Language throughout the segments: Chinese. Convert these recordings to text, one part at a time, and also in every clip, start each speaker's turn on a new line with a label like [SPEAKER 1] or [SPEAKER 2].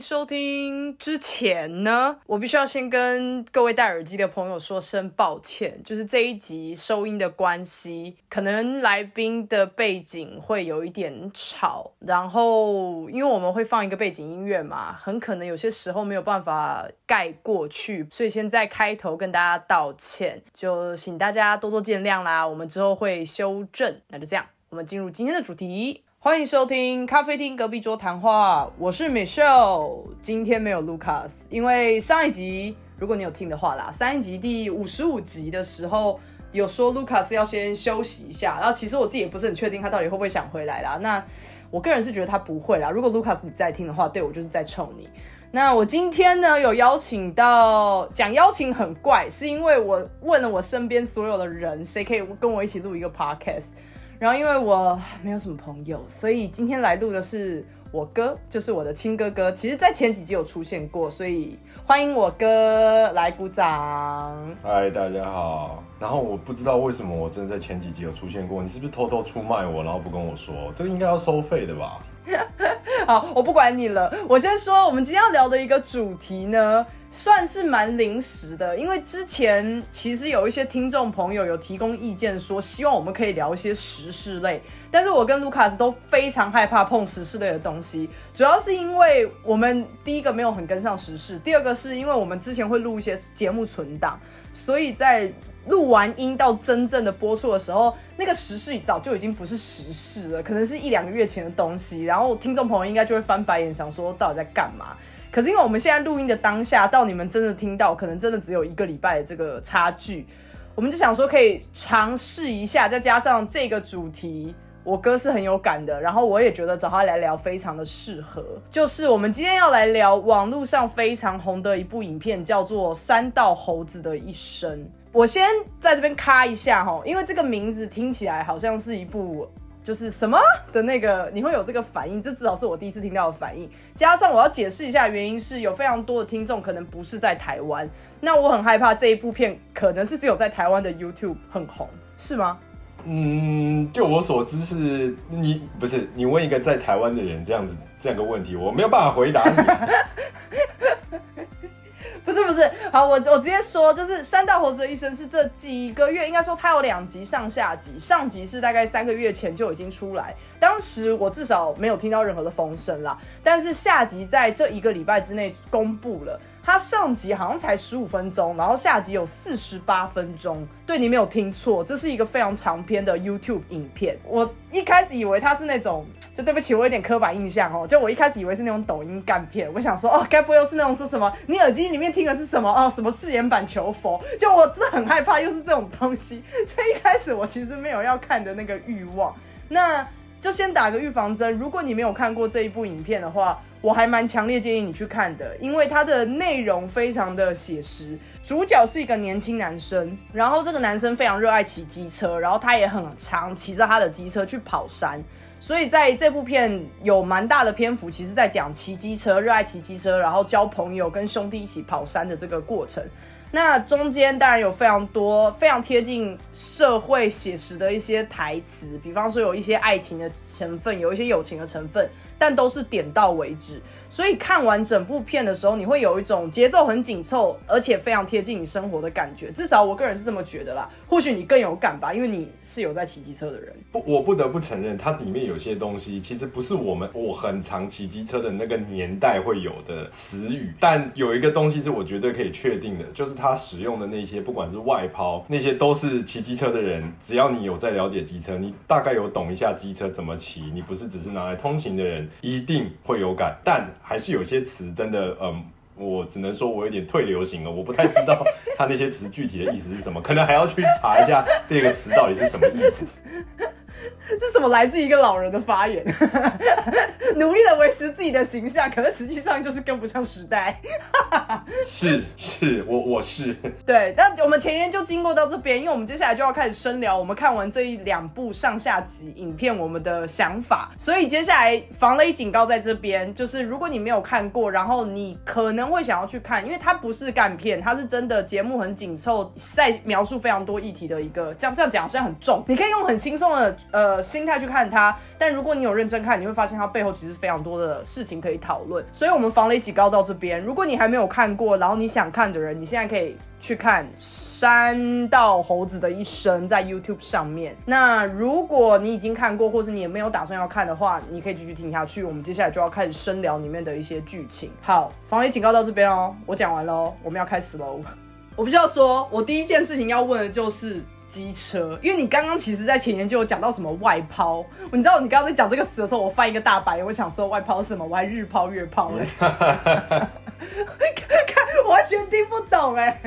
[SPEAKER 1] 收听。之前呢，我必须要先跟各位戴耳机的朋友说声抱歉，就是这一集收音的关系，可能来宾的背景会有一点吵，然后因为我们会放一个背景音乐嘛，很可能有些时候没有办法盖过去，所以先在开头跟大家道歉，就请大家多多见谅啦。我们之后会修正，那就这样，我们进入今天的主题。欢迎收听咖啡厅隔壁桌谈话，我是 Michelle。今天没有 Lucas，因为上一集如果你有听的话啦，上一集第五十五集的时候有说 Lucas 要先休息一下，然后其实我自己也不是很确定他到底会不会想回来啦。那我个人是觉得他不会啦。如果 Lucas 你在听的话，对我就是在臭你。那我今天呢有邀请到，讲邀请很怪，是因为我问了我身边所有的人，谁可以跟我一起录一个 podcast。然后因为我没有什么朋友，所以今天来录的是我哥，就是我的亲哥哥。其实，在前几集有出现过，所以欢迎我哥来鼓掌。
[SPEAKER 2] 嗨，大家好。然后我不知道为什么我真的在前几集有出现过，你是不是偷偷出卖我，然后不跟我说？这个应该要收费的吧？
[SPEAKER 1] 好，我不管你了。我先说，我们今天要聊的一个主题呢，算是蛮临时的，因为之前其实有一些听众朋友有提供意见，说希望我们可以聊一些时事类，但是我跟卢卡斯都非常害怕碰时事类的东西，主要是因为我们第一个没有很跟上时事，第二个是因为我们之前会录一些节目存档，所以在。录完音到真正的播出的时候，那个时事早就已经不是时事了，可能是一两个月前的东西。然后听众朋友应该就会翻白眼，想说到底在干嘛？可是因为我们现在录音的当下，到你们真的听到，可能真的只有一个礼拜的这个差距，我们就想说可以尝试一下，再加上这个主题，我哥是很有感的，然后我也觉得找他来聊非常的适合。就是我们今天要来聊网络上非常红的一部影片，叫做《三道猴子的一生》。我先在这边咔一下哈，因为这个名字听起来好像是一部就是什么的那个，你会有这个反应，这至少是我第一次听到的反应。加上我要解释一下原因，是有非常多的听众可能不是在台湾，那我很害怕这一部片可能是只有在台湾的 YouTube 很红，是吗？
[SPEAKER 2] 嗯，就我所知是，你不是你问一个在台湾的人这样子这样个问题，我没有办法回答你。
[SPEAKER 1] 不是不是，好，我我直接说，就是《山大猴子的一生》是这几个月，应该说它有两集上下集，上集是大概三个月前就已经出来，当时我至少没有听到任何的风声啦，但是下集在这一个礼拜之内公布了。它上集好像才十五分钟，然后下集有四十八分钟。对你没有听错，这是一个非常长篇的 YouTube 影片。我一开始以为它是那种，就对不起，我有点刻板印象哦。就我一开始以为是那种抖音干片，我想说哦，该不会又是那种说什么你耳机里面听的是什么哦，什么誓言版求佛？就我真的很害怕又是这种东西，所以一开始我其实没有要看的那个欲望。那就先打个预防针，如果你没有看过这一部影片的话。我还蛮强烈建议你去看的，因为它的内容非常的写实。主角是一个年轻男生，然后这个男生非常热爱骑机车，然后他也很常骑着他的机车去跑山。所以在这部片有蛮大的篇幅，其实在讲骑机车、热爱骑机车，然后交朋友、跟兄弟一起跑山的这个过程。那中间当然有非常多非常贴近社会写实的一些台词，比方说有一些爱情的成分，有一些友情的成分。但都是点到为止，所以看完整部片的时候，你会有一种节奏很紧凑，而且非常贴近你生活的感觉。至少我个人是这么觉得啦。或许你更有感吧，因为你是有在骑机车的人。
[SPEAKER 2] 不，我不得不承认，它里面有些东西其实不是我们我很常骑机车的那个年代会有的词语。但有一个东西是我绝对可以确定的，就是它使用的那些，不管是外抛，那些都是骑机车的人。只要你有在了解机车，你大概有懂一下机车怎么骑，你不是只是拿来通勤的人。一定会有感，但还是有些词真的，嗯，我只能说我有点退流行了，我不太知道它那些词具体的意思是什么，可能还要去查一下这个词到底是什么意思。
[SPEAKER 1] 这是什么来自一个老人的发言？努力的维持自己的形象，可是实际上就是跟不上时代。
[SPEAKER 2] 是是，我我是
[SPEAKER 1] 对。但我们前言就经过到这边，因为我们接下来就要开始深聊我们看完这一两部上下集影片我们的想法。所以接下来防雷警告在这边，就是如果你没有看过，然后你可能会想要去看，因为它不是干片，它是真的节目很紧凑，在描述非常多议题的一个。这样这样讲好像很重，你可以用很轻松的呃。的心态去看它。但如果你有认真看，你会发现它背后其实非常多的事情可以讨论。所以，我们防雷几高到这边，如果你还没有看过，然后你想看的人，你现在可以去看《山道猴子的一生》在 YouTube 上面。那如果你已经看过，或是你也没有打算要看的话，你可以继续听下去。我们接下来就要开始深聊里面的一些剧情。好，防雷警告到这边哦，我讲完喽，我们要开始喽。我必须要说，我第一件事情要问的就是机车，因为你刚刚其实在前言就有讲到什么外抛，你知道你刚刚在讲这个词的时候，我翻一个大白，我想说外抛是什么，我还日抛月抛嘞。看，完全听不懂哎。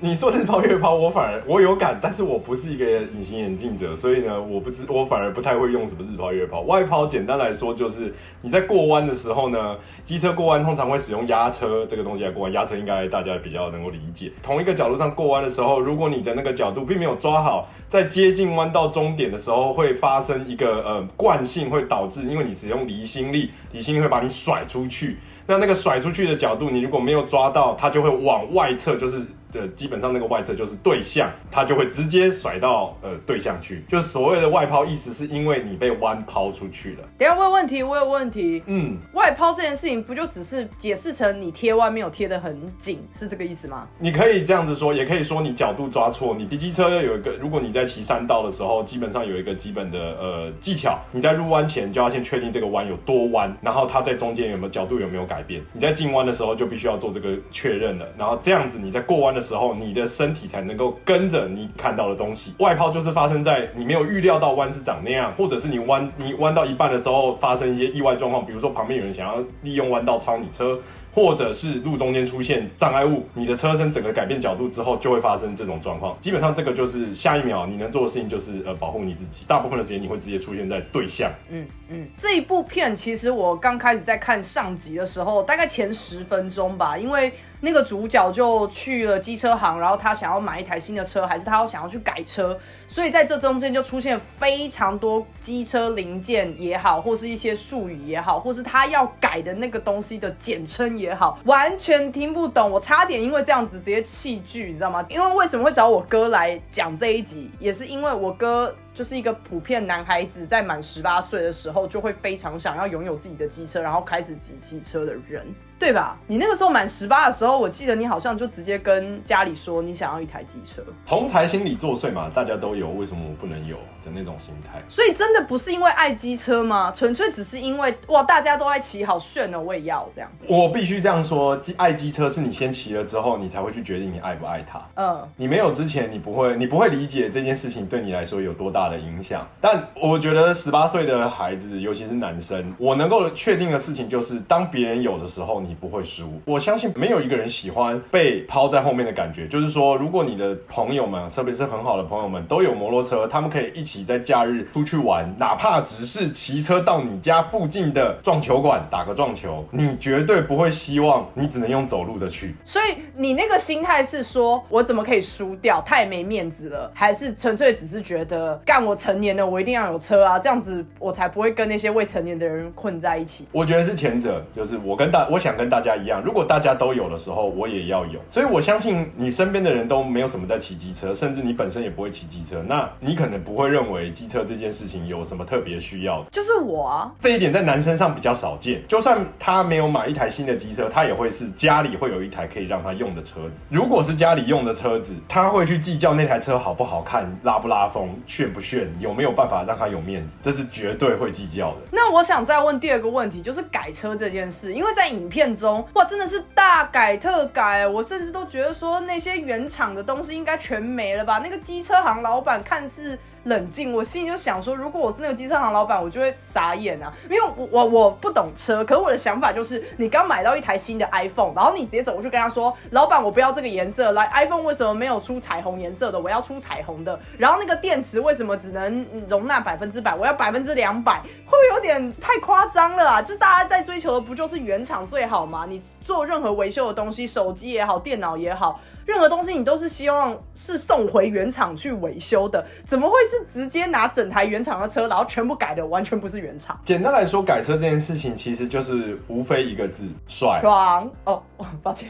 [SPEAKER 2] 你说日抛月抛，我反而我有感，但是我不是一个隐形眼镜者，所以呢，我不知我反而不太会用什么日抛月抛。外抛简单来说就是你在过弯的时候呢，机车过弯通常会使用压车这个东西来过弯，压车应该大家比较能够理解。同一个角度上过弯的时候，如果你的那个角度并没有抓好，在接近弯道终点的时候会发生一个呃惯性，会导致因为你使用离心力，离心力会把你甩出去。那那个甩出去的角度，你如果没有抓到，它就会往外侧，就是。的基本上那个外侧就是对象，它就会直接甩到呃对象去，就是所谓的外抛，意思是因为你被弯抛出去了。
[SPEAKER 1] 等下问问题，我有问题。嗯，外抛这件事情不就只是解释成你贴弯没有贴得很紧，是这个意思吗？
[SPEAKER 2] 你可以这样子说，也可以说你角度抓错。你骑机车要有一个，如果你在骑山道的时候，基本上有一个基本的呃技巧，你在入弯前就要先确定这个弯有多弯，然后它在中间有没有角度有没有改变。你在进弯的时候就必须要做这个确认了，然后这样子你在过弯的。时候，你的身体才能够跟着你看到的东西。外抛就是发生在你没有预料到弯是长那样，或者是你弯你弯到一半的时候发生一些意外状况，比如说旁边有人想要利用弯道超你车。或者是路中间出现障碍物，你的车身整个改变角度之后，就会发生这种状况。基本上这个就是下一秒你能做的事情就是呃保护你自己。大部分的时间你会直接出现在对象。嗯
[SPEAKER 1] 嗯，这一部片其实我刚开始在看上集的时候，大概前十分钟吧，因为那个主角就去了机车行，然后他想要买一台新的车，还是他要想要去改车。所以在这中间就出现非常多机车零件也好，或是一些术语也好，或是他要改的那个东西的简称也好，完全听不懂。我差点因为这样子直接弃剧，你知道吗？因为为什么会找我哥来讲这一集，也是因为我哥。就是一个普遍男孩子在满十八岁的时候，就会非常想要拥有自己的机车，然后开始骑机车的人，对吧？你那个时候满十八的时候，我记得你好像就直接跟家里说你想要一台机车。
[SPEAKER 2] 同才心理作祟嘛，大家都有，为什么我不能有的那种心态？
[SPEAKER 1] 所以真的不是因为爱机车吗？纯粹只是因为哇，大家都爱骑，好炫哦，我也要这样。
[SPEAKER 2] 我必须这样说，爱机车是你先骑了之后，你才会去决定你爱不爱它。嗯，你没有之前，你不会，你不会理解这件事情对你来说有多大。大的影响，但我觉得十八岁的孩子，尤其是男生，我能够确定的事情就是，当别人有的时候，你不会输。我相信没有一个人喜欢被抛在后面的感觉。就是说，如果你的朋友们，特别是很好的朋友们，都有摩托车，他们可以一起在假日出去玩，哪怕只是骑车到你家附近的撞球馆打个撞球，你绝对不会希望你只能用走路的去。
[SPEAKER 1] 所以你那个心态是说，我怎么可以输掉？太没面子了，还是纯粹只是觉得？干我成年了，我一定要有车啊，这样子我才不会跟那些未成年的人混在一起。
[SPEAKER 2] 我觉得是前者，就是我跟大，我想跟大家一样，如果大家都有的时候，我也要有。所以我相信你身边的人都没有什么在骑机车，甚至你本身也不会骑机车，那你可能不会认为机车这件事情有什么特别需要。
[SPEAKER 1] 就是我啊，
[SPEAKER 2] 这一点在男生上比较少见。就算他没有买一台新的机车，他也会是家里会有一台可以让他用的车子。如果是家里用的车子，他会去计较那台车好不好看、拉不拉风、炫不炫、有没有办。办法让他有面子，这是绝对会计较的。
[SPEAKER 1] 那我想再问第二个问题，就是改车这件事，因为在影片中，哇，真的是大改特改，我甚至都觉得说那些原厂的东西应该全没了吧？那个机车行老板看似。冷静，我心里就想说，如果我是那个机车行老板，我就会傻眼啊，因为我我我不懂车，可是我的想法就是，你刚买到一台新的 iPhone，然后你直接走过去跟他说，老板，我不要这个颜色，来 iPhone 为什么没有出彩虹颜色的？我要出彩虹的。然后那个电池为什么只能容纳百分之百？我要百分之两百，会不会有点太夸张了啊？就大家在追求的不就是原厂最好吗？你做任何维修的东西，手机也好，电脑也好。任何东西你都是希望是送回原厂去维修的，怎么会是直接拿整台原厂的车，然后全部改的完全不是原厂？
[SPEAKER 2] 简单来说，改车这件事情其实就是无非一个字：帅。
[SPEAKER 1] 爽哦，抱歉，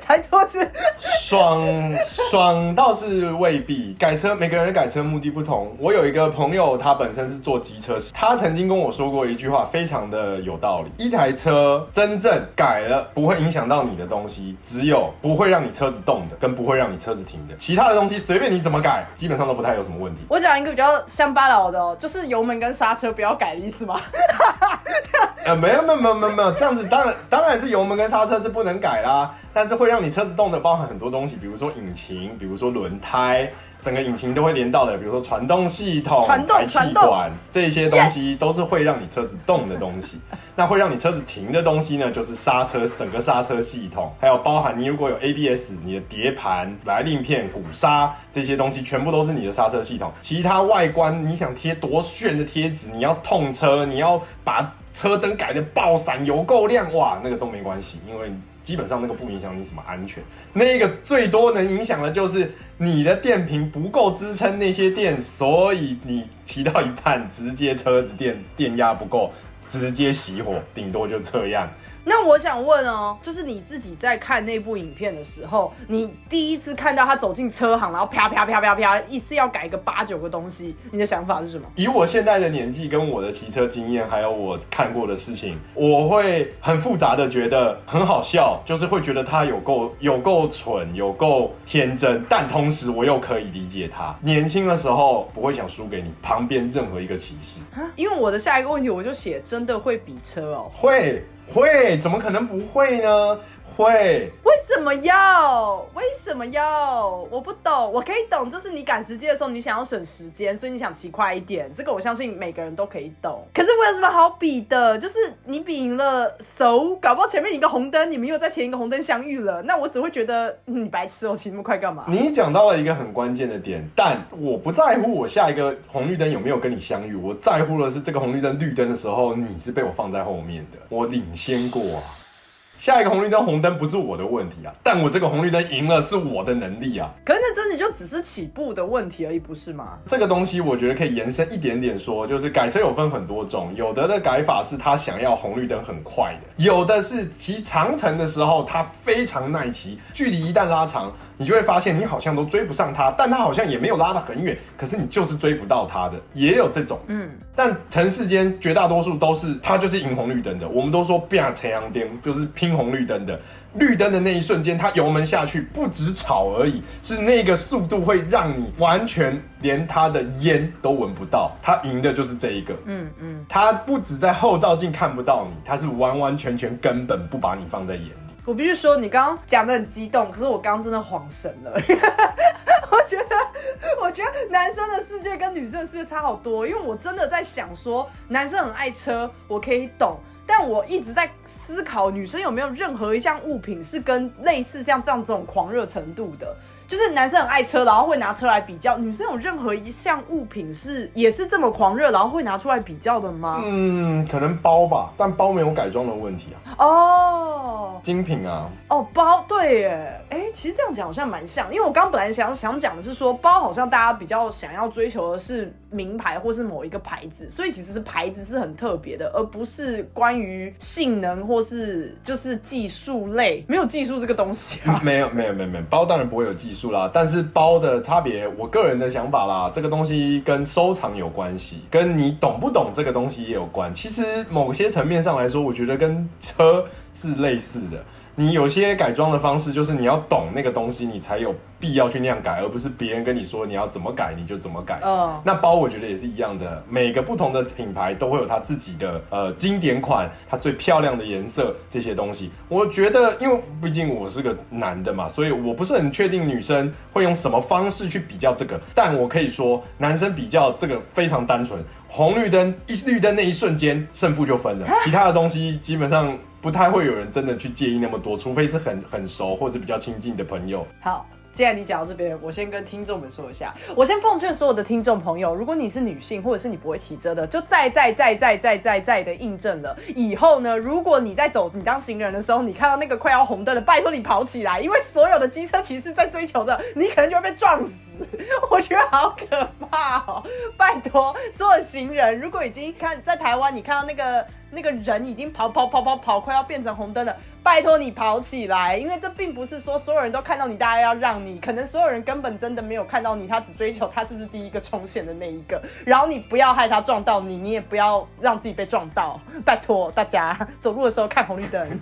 [SPEAKER 1] 猜错字。
[SPEAKER 2] 爽爽倒是未必，改车每个人改车目的不同。我有一个朋友，他本身是做机车，他曾经跟我说过一句话，非常的有道理：一台车真正改了不会影响到你的东西，只有不会让你车子。动的跟不会让你车子停的，其他的东西随便你怎么改，基本上都不太有什么问题。
[SPEAKER 1] 我讲一个比较乡巴佬的哦，就是油门跟刹车不要改的意思吗？
[SPEAKER 2] 呃，没有没有没有没有没有，这样子当然当然是油门跟刹车是不能改啦，但是会让你车子动的包含很多东西，比如说引擎，比如说轮胎。整个引擎都会连到的，比如说传动系统、排气管这些东西，都是会让你车子动的东西。那会让你车子停的东西呢，就是刹车，整个刹车系统，还有包含你如果有 ABS，你的碟盘、来令片、鼓刹这些东西，全部都是你的刹车系统。其他外观你想贴多炫的贴纸，你要痛车，你要把车灯改的爆闪、油够亮，哇，那个都没关系，因为。基本上那个不影响你什么安全，那个最多能影响的就是你的电瓶不够支撑那些电，所以你骑到一半直接车子电电压不够，直接熄火，顶多就这样。
[SPEAKER 1] 那我想问哦，就是你自己在看那部影片的时候，你第一次看到他走进车行，然后啪啪啪啪啪，一次要改个八九个东西，你的想法是什么？
[SPEAKER 2] 以我现在的年纪，跟我的骑车经验，还有我看过的事情，我会很复杂的觉得很好笑，就是会觉得他有够有够蠢，有够天真，但同时我又可以理解他年轻的时候不会想输给你旁边任何一个骑士。
[SPEAKER 1] 因为我的下一个问题，我就写真的会比车哦，
[SPEAKER 2] 会。会，怎么可能不会呢？会，
[SPEAKER 1] 为什么要？为什么要？我不懂，我可以懂，就是你赶时间的时候，你想要省时间，所以你想骑快一点。这个我相信每个人都可以懂。可是我有什么好比的？就是你比赢了，so 搞不好前面一个红灯，你们又在前一个红灯相遇了，那我只会觉得你白痴哦，骑那么快干嘛？
[SPEAKER 2] 你讲到了一个很关键的点，但我不在乎我下一个红绿灯有没有跟你相遇，我在乎的是这个红绿灯绿灯的时候，你是被我放在后面的，我领先过啊。下一个红绿灯红灯不是我的问题啊，但我这个红绿灯赢了是我的能力啊。
[SPEAKER 1] 可是那真的就只是起步的问题而已，不是吗？
[SPEAKER 2] 这个东西我觉得可以延伸一点点说，就是改车有分很多种，有的的改法是他想要红绿灯很快的，有的是骑长城的时候他非常耐骑，距离一旦拉长。你就会发现，你好像都追不上他，但他好像也没有拉得很远，可是你就是追不到他的，也有这种。嗯，但城市间绝大多数都是他就是赢红绿灯的，我们都说变成阳颠，就是拼红绿灯的。绿灯的那一瞬间，他油门下去，不止吵而已，是那个速度会让你完全连他的烟都闻不到。他赢的就是这一个。嗯嗯，他不止在后照镜看不到你，他是完完全全根本不把你放在眼里。
[SPEAKER 1] 我必须说，你刚刚讲的很激动，可是我刚刚真的恍神了。我觉得，我觉得男生的世界跟女生的世界差好多，因为我真的在想说，男生很爱车，我可以懂，但我一直在思考，女生有没有任何一项物品是跟类似像这样这种狂热程度的。就是男生很爱车，然后会拿车来比较。女生有任何一项物品是也是这么狂热，然后会拿出来比较的吗？
[SPEAKER 2] 嗯，可能包吧，但包没有改装的问题啊。
[SPEAKER 1] 哦，
[SPEAKER 2] 精品啊。
[SPEAKER 1] 哦，包对耶，哎，其实这样讲好像蛮像，因为我刚本来想想讲的是说，包好像大家比较想要追求的是名牌或是某一个牌子，所以其实是牌子是很特别的，而不是关于性能或是就是技术类，没有技术这个东西啊。
[SPEAKER 2] 没有没有没有没有，包当然不会有技术。啦，但是包的差别，我个人的想法啦，这个东西跟收藏有关系，跟你懂不懂这个东西也有关。其实某些层面上来说，我觉得跟车是类似的。你有些改装的方式，就是你要懂那个东西，你才有必要去那样改，而不是别人跟你说你要怎么改你就怎么改。嗯，那包我觉得也是一样的，每个不同的品牌都会有它自己的呃经典款，它最漂亮的颜色这些东西。我觉得，因为毕竟我是个男的嘛，所以我不是很确定女生会用什么方式去比较这个，但我可以说，男生比较这个非常单纯，红绿灯一绿灯那一瞬间胜负就分了，其他的东西基本上。不太会有人真的去介意那么多，除非是很很熟或者比较亲近的朋友。
[SPEAKER 1] 好，既然你讲到这边，我先跟听众们说一下，我先奉劝所有的听众朋友，如果你是女性，或者是你不会骑车的，就再再再再再再再的印证了。以后呢，如果你在走你当行人的时候，你看到那个快要红灯了，拜托你跑起来，因为所有的机车骑士在追求的，你可能就会被撞死。我觉得好可怕哦！拜托，所有行人，如果已经看在台湾，你看到那个那个人已经跑跑跑跑跑，快要变成红灯了，拜托你跑起来，因为这并不是说所有人都看到你，大家要让你，可能所有人根本真的没有看到你，他只追求他是不是第一个冲线的那一个，然后你不要害他撞到你，你也不要让自己被撞到，拜托大家走路的时候看红绿灯。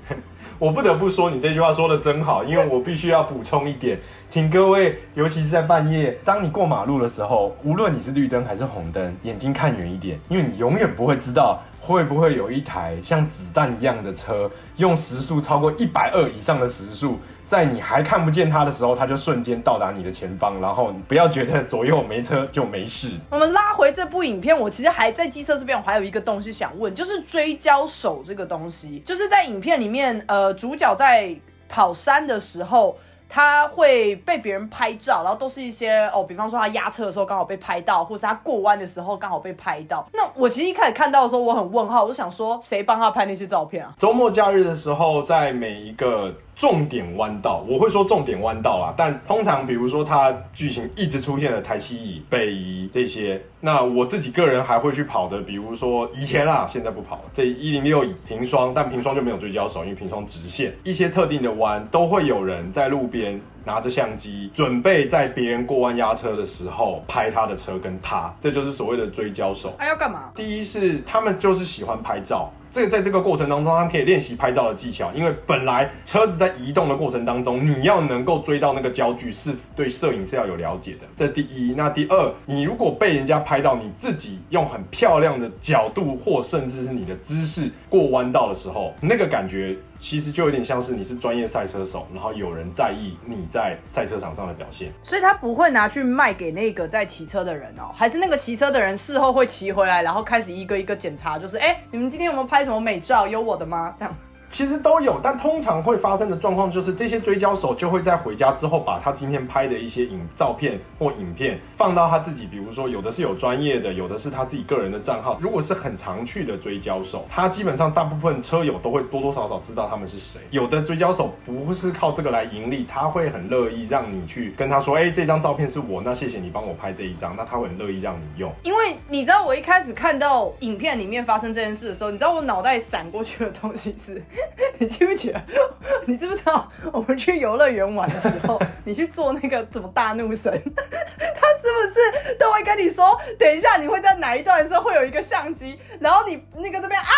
[SPEAKER 2] 我不得不说，你这句话说的真好，因为我必须要补充一点，请各位，尤其是在半夜，当你过马路的时候，无论你是绿灯还是红灯，眼睛看远一点，因为你永远不会知道会不会有一台像子弹一样的车，用时速超过一百二以上的时速。在你还看不见它的时候，它就瞬间到达你的前方，然后你不要觉得左右没车就没事。
[SPEAKER 1] 我们拉回这部影片，我其实还在机车这边，我还有一个东西想问，就是追焦手这个东西，就是在影片里面，呃，主角在跑山的时候。他会被别人拍照，然后都是一些哦，比方说他压车的时候刚好被拍到，或是他过弯的时候刚好被拍到。那我其实一开始看到的时候，我很问号，我想说，谁帮他拍那些照片啊？
[SPEAKER 2] 周末假日的时候，在每一个重点弯道，我会说重点弯道啦，但通常比如说它剧情一直出现的台七乙、北移这些，那我自己个人还会去跑的，比如说以前啦，现在不跑了。这一零六乙平双，但平双就没有追焦手，因为平双直线，一些特定的弯都会有人在路边。边拿着相机，准备在别人过弯压车的时候拍他的车跟他，这就是所谓的追焦手。
[SPEAKER 1] 他要干嘛？
[SPEAKER 2] 第一是他们就是喜欢拍照。这个在这个过程当中，他可以练习拍照的技巧，因为本来车子在移动的过程当中，你要能够追到那个焦距，是对摄影是要有了解的。这第一，那第二，你如果被人家拍到，你自己用很漂亮的角度或甚至是你的姿势过弯道的时候，那个感觉其实就有点像是你是专业赛车手，然后有人在意你在赛车场上的表现。
[SPEAKER 1] 所以他不会拿去卖给那个在骑车的人哦，还是那个骑车的人事后会骑回来，然后开始一个一个检查，就是哎，你们今天有没有？拍什么美照？有我的吗？这样。
[SPEAKER 2] 其实都有，但通常会发生的状况就是，这些追焦手就会在回家之后，把他今天拍的一些影照片或影片放到他自己，比如说有的是有专业的，有的是他自己个人的账号。如果是很常去的追焦手，他基本上大部分车友都会多多少少知道他们是谁。有的追焦手不是靠这个来盈利，他会很乐意让你去跟他说，哎，这张照片是我，那谢谢你帮我拍这一张，那他会很乐意让你用。
[SPEAKER 1] 因为你知道，我一开始看到影片里面发生这件事的时候，你知道我脑袋闪过去的东西是。你记不记得？你知不知道我们去游乐园玩的时候，你去做那个什么大怒神，他是不是都会跟你说，等一下你会在哪一段的时候会有一个相机，然后你那个这边啊，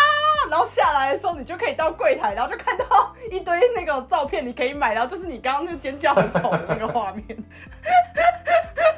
[SPEAKER 1] 然后下来的时候你就可以到柜台，然后就看到一堆那个照片，你可以买，然后就是你刚刚那个尖叫很丑的那个画面。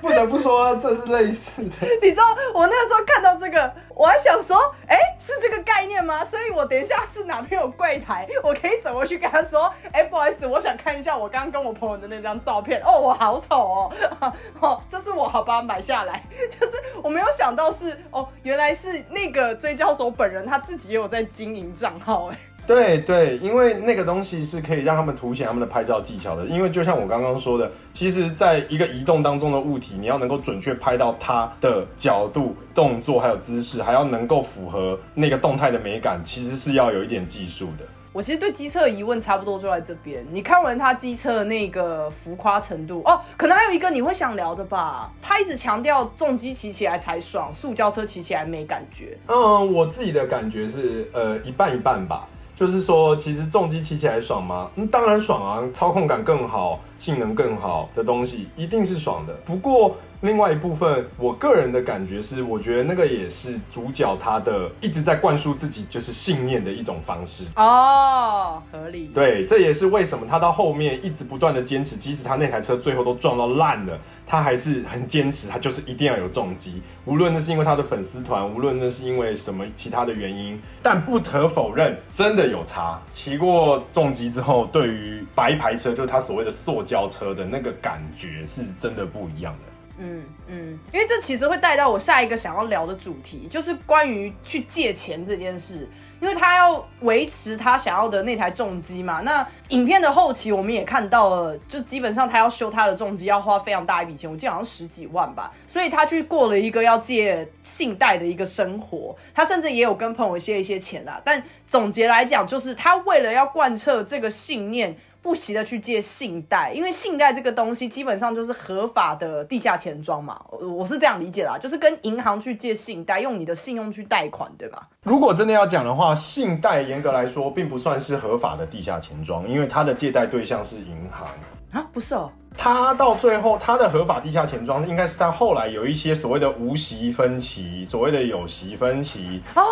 [SPEAKER 2] 不得不说，这是类似的。
[SPEAKER 1] 你知道我那个时候看到这个，我还想说，哎，是这个概念吗？所以我等一下是哪边有柜台，我可以走过去跟他说，哎，不好意思，我想看一下我刚刚跟我朋友的那张照片。哦，我好丑哦，哦，这是我好吧，买下来。就是我没有想到是，哦，原来是那个追焦手本人他自己也有在经营账号，哎。
[SPEAKER 2] 对对，因为那个东西是可以让他们凸显他们的拍照技巧的。因为就像我刚刚说的，其实在一个移动当中的物体，你要能够准确拍到它的角度、动作还有姿势，还要能够符合那个动态的美感，其实是要有一点技术的。
[SPEAKER 1] 我其实对机车的疑问差不多就在这边。你看完他机车的那个浮夸程度哦，可能还有一个你会想聊的吧？他一直强调重机骑起来才爽，塑胶车骑起来没感觉。
[SPEAKER 2] 嗯，我自己的感觉是呃一半一半吧。就是说，其实重机骑起来爽吗？嗯，当然爽啊，操控感更好，性能更好的东西一定是爽的。不过，另外一部分，我个人的感觉是，我觉得那个也是主角他的一直在灌输自己就是信念的一种方式
[SPEAKER 1] 哦，合理。
[SPEAKER 2] 对，这也是为什么他到后面一直不断的坚持，即使他那台车最后都撞到烂了。他还是很坚持，他就是一定要有重击，无论那是因为他的粉丝团，无论那是因为什么其他的原因，但不可否认，真的有差。骑过重击之后，对于白牌车，就是他所谓的塑胶车的那个感觉，是真的不一样的。
[SPEAKER 1] 嗯嗯，因为这其实会带到我下一个想要聊的主题，就是关于去借钱这件事。因为他要维持他想要的那台重机嘛，那影片的后期我们也看到了，就基本上他要修他的重机要花非常大一笔钱，我记得好像十几万吧，所以他去过了一个要借信贷的一个生活，他甚至也有跟朋友借一些钱啦。但总结来讲，就是他为了要贯彻这个信念。不惜的去借信贷，因为信贷这个东西基本上就是合法的地下钱庄嘛，我是这样理解啦，就是跟银行去借信贷，用你的信用去贷款，对吧？
[SPEAKER 2] 如果真的要讲的话，信贷严格来说并不算是合法的地下钱庄，因为它的借贷对象是银行
[SPEAKER 1] 啊，不是哦。
[SPEAKER 2] 他到最后，他的合法地下钱庄应该是他后来有一些所谓的无息分期，所谓的有息分期哦，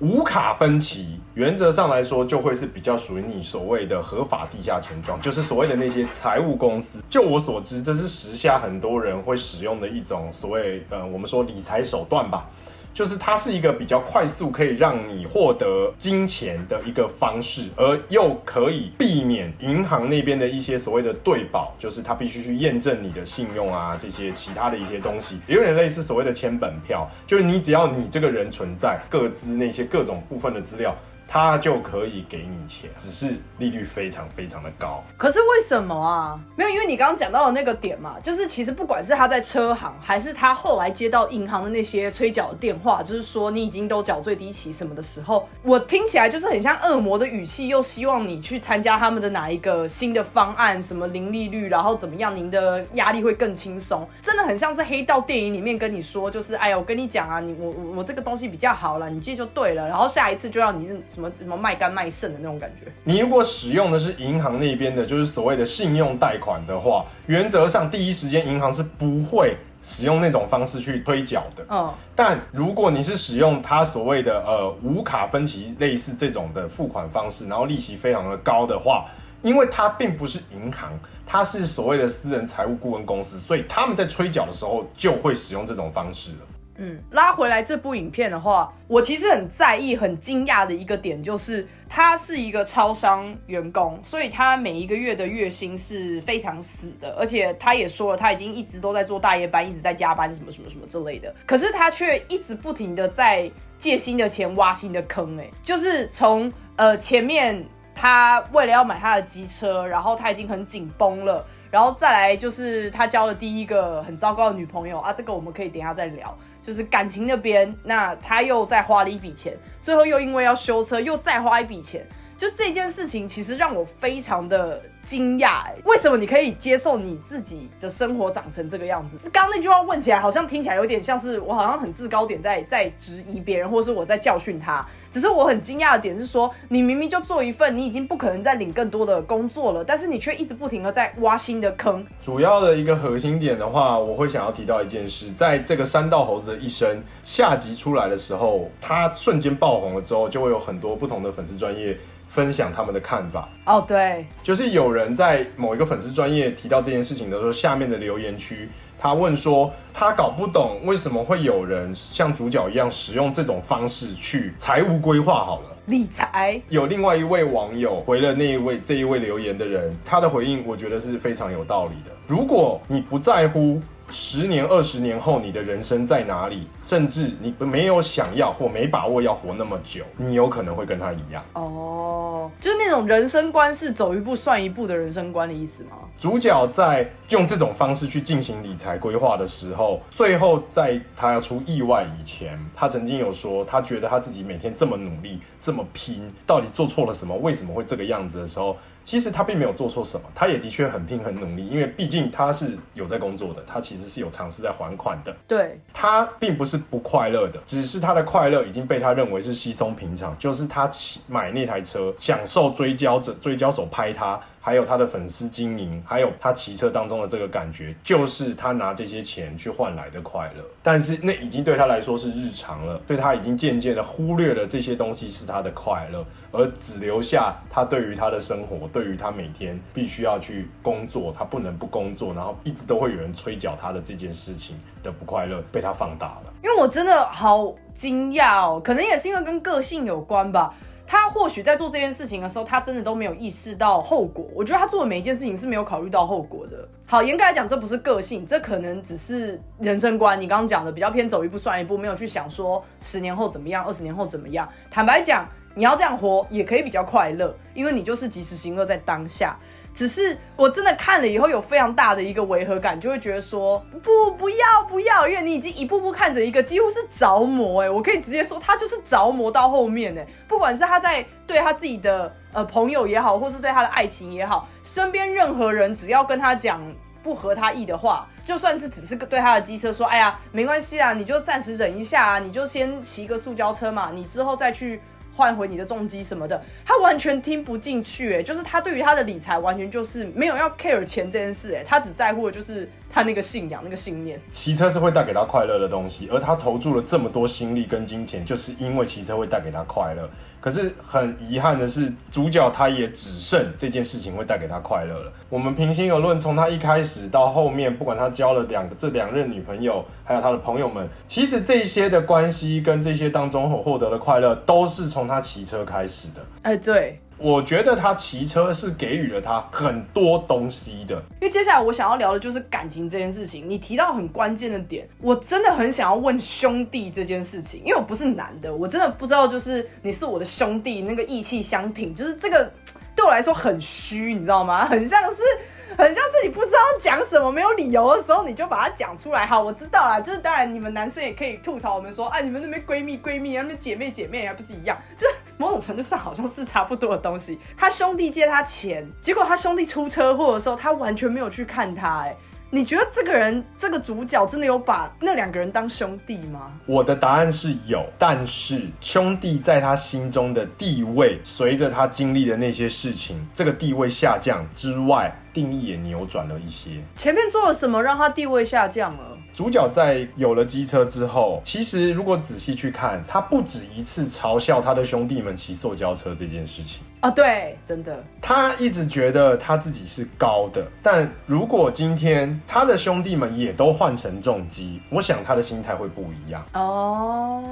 [SPEAKER 2] 无卡分期，原则上来说就会是比较属于你所谓的合法地下钱庄，就是所谓的那些财务公司。就我所知，这是时下很多人会使用的一种所谓呃，我们说理财手段吧。就是它是一个比较快速可以让你获得金钱的一个方式，而又可以避免银行那边的一些所谓的对保，就是它必须去验证你的信用啊，这些其他的一些东西，有点类似所谓的签本票，就是你只要你这个人存在，各资那些各种部分的资料。他就可以给你钱，只是利率非常非常的高。
[SPEAKER 1] 可是为什么啊？没有，因为你刚刚讲到的那个点嘛，就是其实不管是他在车行，还是他后来接到银行的那些催缴的电话，就是说你已经都缴最低期什么的时候，我听起来就是很像恶魔的语气，又希望你去参加他们的哪一个新的方案，什么零利率，然后怎么样，您的压力会更轻松。真的很像是黑道电影里面跟你说，就是哎呀，我跟你讲啊，你我我我这个东西比较好了，你借就对了，然后下一次就要你什么什么卖肝卖肾的那种感觉。
[SPEAKER 2] 你如果使用的是银行那边的，就是所谓的信用贷款的话，原则上第一时间银行是不会使用那种方式去推缴的。嗯，但如果你是使用它所谓的呃无卡分期类似这种的付款方式，然后利息非常的高的话，因为它并不是银行，它是所谓的私人财务顾问公司，所以他们在催缴的时候就会使用这种方式了。
[SPEAKER 1] 嗯，拉回来这部影片的话，我其实很在意、很惊讶的一个点，就是他是一个超商员工，所以他每一个月的月薪是非常死的，而且他也说了，他已经一直都在做大夜班，一直在加班，什么什么什么之类的。可是他却一直不停的在借新的钱挖新的坑，哎，就是从呃前面他为了要买他的机车，然后他已经很紧绷了，然后再来就是他交了第一个很糟糕的女朋友啊，这个我们可以等一下再聊。就是感情那边，那他又再花了一笔钱，最后又因为要修车，又再花一笔钱。就这件事情，其实让我非常的惊讶。为什么你可以接受你自己的生活长成这个样子？刚刚那句话问起来，好像听起来有点像是我好像很制高点在在质疑别人，或是我在教训他。只是我很惊讶的点是说，你明明就做一份，你已经不可能再领更多的工作了，但是你却一直不停的在挖新的坑。
[SPEAKER 2] 主要的一个核心点的话，我会想要提到一件事，在这个山道猴子的一生下集出来的时候，他瞬间爆红了之后，就会有很多不同的粉丝专业分享他们的看法。
[SPEAKER 1] 哦，对，
[SPEAKER 2] 就是有人在某一个粉丝专业提到这件事情的时候，下面的留言区。他问说，他搞不懂为什么会有人像主角一样使用这种方式去财务规划。好了，
[SPEAKER 1] 理财
[SPEAKER 2] 有另外一位网友回了那一位这一位留言的人，他的回应我觉得是非常有道理的。如果你不在乎。十年、二十年后，你的人生在哪里？甚至你没有想要或没把握要活那么久，你有可能会跟他一样。
[SPEAKER 1] 哦，就是那种人生观是走一步算一步的人生观的意思吗？
[SPEAKER 2] 主角在用这种方式去进行理财规划的时候，最后在他要出意外以前，他曾经有说，他觉得他自己每天这么努力、这么拼，到底做错了什么？为什么会这个样子的时候？其实他并没有做错什么，他也的确很拼很努力，因为毕竟他是有在工作的，他其实是有尝试在还款的。
[SPEAKER 1] 对，
[SPEAKER 2] 他并不是不快乐的，只是他的快乐已经被他认为是稀松平常，就是他骑买那台车，享受追焦者追焦手拍他。还有他的粉丝经营，还有他骑车当中的这个感觉，就是他拿这些钱去换来的快乐。但是那已经对他来说是日常了，对他已经渐渐的忽略了这些东西是他的快乐，而只留下他对于他的生活，对于他每天必须要去工作，他不能不工作，然后一直都会有人催缴他的这件事情的不快乐被他放大了。
[SPEAKER 1] 因为我真的好惊讶哦，可能也是因为跟个性有关吧。他或许在做这件事情的时候，他真的都没有意识到后果。我觉得他做的每一件事情是没有考虑到后果的。好，严格来讲，这不是个性，这可能只是人生观。你刚刚讲的比较偏走一步算一步，没有去想说十年后怎么样，二十年后怎么样。坦白讲，你要这样活也可以比较快乐，因为你就是及时行乐在当下。只是我真的看了以后有非常大的一个违和感，就会觉得说不不要不要，因为你已经一步步看着一个几乎是着魔哎，我可以直接说他就是着魔到后面哎，不管是他在对他自己的呃朋友也好，或是对他的爱情也好，身边任何人只要跟他讲不合他意的话，就算是只是对他的机车说，哎呀没关系啊，你就暂时忍一下啊，你就先骑个塑胶车嘛，你之后再去。换回你的重疾什么的，他完全听不进去，哎，就是他对于他的理财完全就是没有要 care 钱这件事，哎，他只在乎的就是他那个信仰、那个信念。
[SPEAKER 2] 骑车是会带给他快乐的东西，而他投注了这么多心力跟金钱，就是因为骑车会带给他快乐。可是很遗憾的是，主角他也只剩这件事情会带给他快乐了。我们平心而论，从他一开始到后面，不管他交了两个这两任女朋友，还有他的朋友们，其实这些的关系跟这些当中所获得的快乐，都是从他骑车开始的。
[SPEAKER 1] 哎，对。
[SPEAKER 2] 我觉得他骑车是给予了他很多东西的，
[SPEAKER 1] 因为接下来我想要聊的就是感情这件事情。你提到很关键的点，我真的很想要问兄弟这件事情，因为我不是男的，我真的不知道，就是你是我的兄弟，那个义气相挺，就是这个对我来说很虚，你知道吗？很像是。很像是你不知道讲什么，没有理由的时候，你就把它讲出来。好，我知道啦，就是当然你们男生也可以吐槽我们说，啊，你们那边闺蜜闺蜜，那边姐妹姐妹还不是一样？就是某种程度上好像是差不多的东西。他兄弟借他钱，结果他兄弟出车祸的时候，他完全没有去看他，哎。你觉得这个人，这个主角真的有把那两个人当兄弟吗？
[SPEAKER 2] 我的答案是有，但是兄弟在他心中的地位，随着他经历的那些事情，这个地位下降之外，定义也扭转了一些。
[SPEAKER 1] 前面做了什么让他地位下降了？
[SPEAKER 2] 主角在有了机车之后，其实如果仔细去看，他不止一次嘲笑他的兄弟们骑塑胶车这件事情。
[SPEAKER 1] 啊，对，真的，
[SPEAKER 2] 他一直觉得他自己是高的，但如果今天他的兄弟们也都换成重机，我想他的心态会不一样。哦。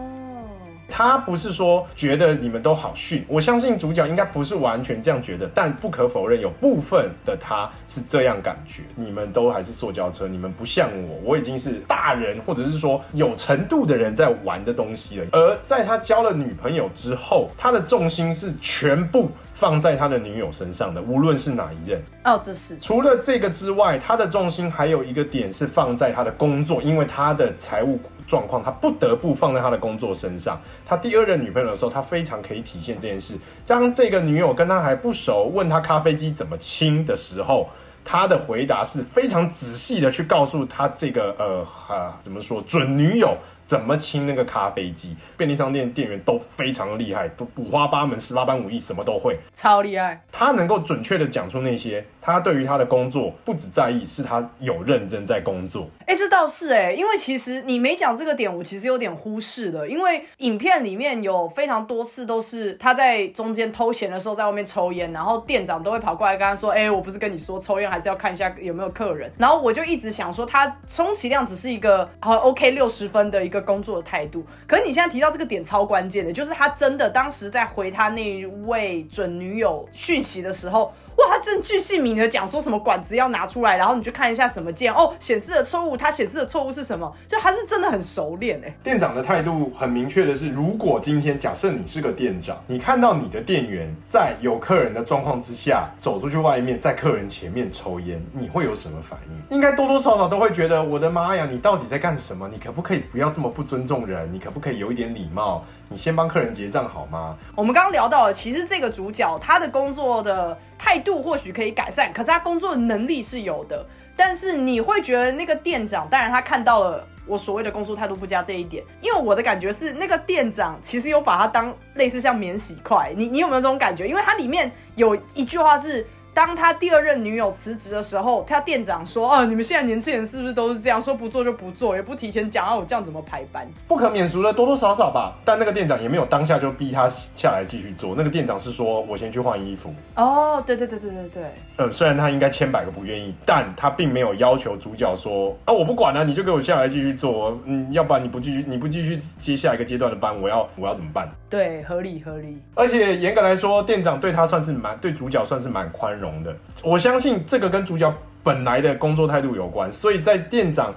[SPEAKER 2] 他不是说觉得你们都好逊，我相信主角应该不是完全这样觉得，但不可否认有部分的他是这样感觉。你们都还是坐轿车，你们不像我，我已经是大人，或者是说有程度的人在玩的东西了。而在他交了女朋友之后，他的重心是全部放在他的女友身上的，无论是哪一任。
[SPEAKER 1] 哦，这是
[SPEAKER 2] 除了这个之外，他的重心还有一个点是放在他的工作，因为他的财务。状况，他不得不放在他的工作身上。他第二任女朋友的时候，他非常可以体现这件事。当这个女友跟他还不熟，问他咖啡机怎么清的时候，他的回答是非常仔细的去告诉他这个呃哈怎么说准女友。怎么清那个咖啡机？便利商店店员都非常厉害，都五花八门、十八般武艺，什么都会，
[SPEAKER 1] 超厉害。
[SPEAKER 2] 他能够准确的讲出那些，他对于他的工作不只在意，是他有认真在工作。
[SPEAKER 1] 哎，这倒是哎，因为其实你没讲这个点，我其实有点忽视了。因为影片里面有非常多次都是他在中间偷闲的时候在外面抽烟，然后店长都会跑过来跟他说：“哎，我不是跟你说抽烟还是要看一下有没有客人。”然后我就一直想说，他充其量只是一个好 OK 六十分的一个。工作的态度，可是你现在提到这个点超关键的，就是他真的当时在回他那位准女友讯息的时候。哇，他正巨细明的讲说什么管子要拿出来，然后你去看一下什么键哦，显示的错误，他显示的错误是什么？就他是真的很熟练哎。
[SPEAKER 2] 店长的态度很明确的是，如果今天假设你是个店长，你看到你的店员在有客人的状况之下走出去外面，在客人前面抽烟，你会有什么反应？应该多多少少都会觉得，我的妈呀，你到底在干什么？你可不可以不要这么不尊重人？你可不可以有一点礼貌？你先帮客人结账好吗？
[SPEAKER 1] 我们刚刚聊到了，其实这个主角他的工作的态度或许可以改善，可是他工作能力是有的。但是你会觉得那个店长，当然他看到了我所谓的工作态度不佳这一点，因为我的感觉是那个店长其实有把他当类似像免洗筷。你你有没有这种感觉？因为它里面有一句话是。当他第二任女友辞职的时候，他店长说：“啊，你们现在年轻人是不是都是这样？说不做就不做，也不提前讲啊，我这样怎么排班？
[SPEAKER 2] 不可免俗的，多多少少吧。但那个店长也没有当下就逼他下来继续做。那个店长是说：我先去换衣服。
[SPEAKER 1] 哦，对对对对对对。
[SPEAKER 2] 嗯，虽然他应该千百个不愿意，但他并没有要求主角说：啊，我不管了，你就给我下来继续做。嗯，要不然你不继续，你不继续接下一个阶段的班，我要我要怎么办？
[SPEAKER 1] 对，合理合理。
[SPEAKER 2] 而且严格来说，店长对他算是蛮对主角算是蛮宽容的。我相信这个跟主角本来的工作态度有关。所以在店长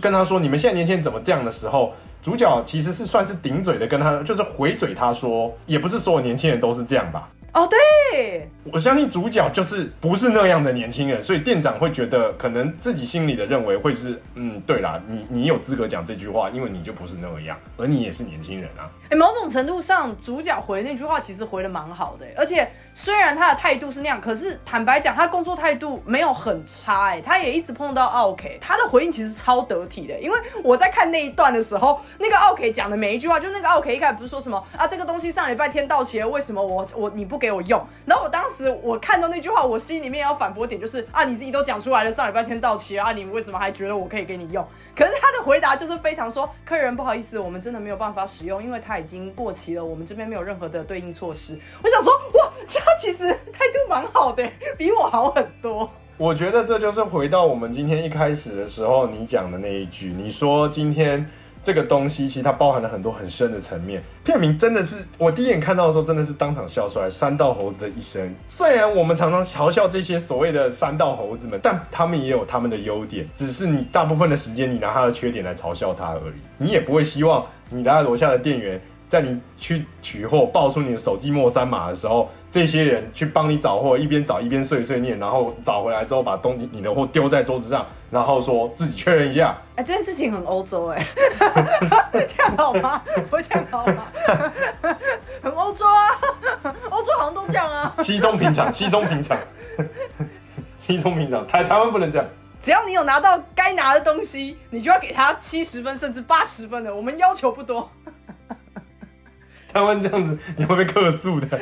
[SPEAKER 2] 跟他说“你们现在年轻人怎么这样的时候”，主角其实是算是顶嘴的，跟他就是回嘴他说：“也不是所有年轻人都是这样吧。”
[SPEAKER 1] 哦，对，
[SPEAKER 2] 我相信主角就是不是那样的年轻人，所以店长会觉得可能自己心里的认为会是，嗯，对啦，你你有资格讲这句话，因为你就不是那样，而你也是年轻人啊。
[SPEAKER 1] 哎，某种程度上，主角回那句话其实回的蛮好的，而且虽然他的态度是那样，可是坦白讲，他工作态度没有很差，哎，他也一直碰到奥 K，他的回应其实超得体的，因为我在看那一段的时候，那个奥 K 讲的每一句话，就那个奥 K 一开始不是说什么啊，这个东西上礼拜天到期了，为什么我我你不给我用？然后我当时我看到那句话，我心里面要反驳点就是啊，你自己都讲出来了，上礼拜天到期啊，你为什么还觉得我可以给你用？可是他的回答就是非常说，客人不好意思，我们真的没有办法使用，因为它已经过期了，我们这边没有任何的对应措施。我想说，哇，他其实态度蛮好的，比我好很多。
[SPEAKER 2] 我觉得这就是回到我们今天一开始的时候你讲的那一句，你说今天。这个东西其实它包含了很多很深的层面。片名真的是我第一眼看到的时候，真的是当场笑出来。山道猴子的一生，虽然我们常常嘲笑这些所谓的山道猴子们，但他们也有他们的优点。只是你大部分的时间，你拿他的缺点来嘲笑他而已。你也不会希望你在楼下的店员。在你去取货报出你的手机末三码的时候，这些人去帮你找货，一边找一边碎碎念，然后找回来之后把东西你的货丢在桌子上，然后说自己确认一下。
[SPEAKER 1] 哎，这件事情很欧洲哎，这样好吗？会这样好吗？很欧洲啊，欧洲好像都这样啊。
[SPEAKER 2] 稀松平常，稀松平常，稀松平常。台台湾不能这样，
[SPEAKER 1] 只要你有拿到该拿的东西，你就要给他七十分甚至八十分的，我们要求不多。
[SPEAKER 2] 台湾这样子，你会被克诉的。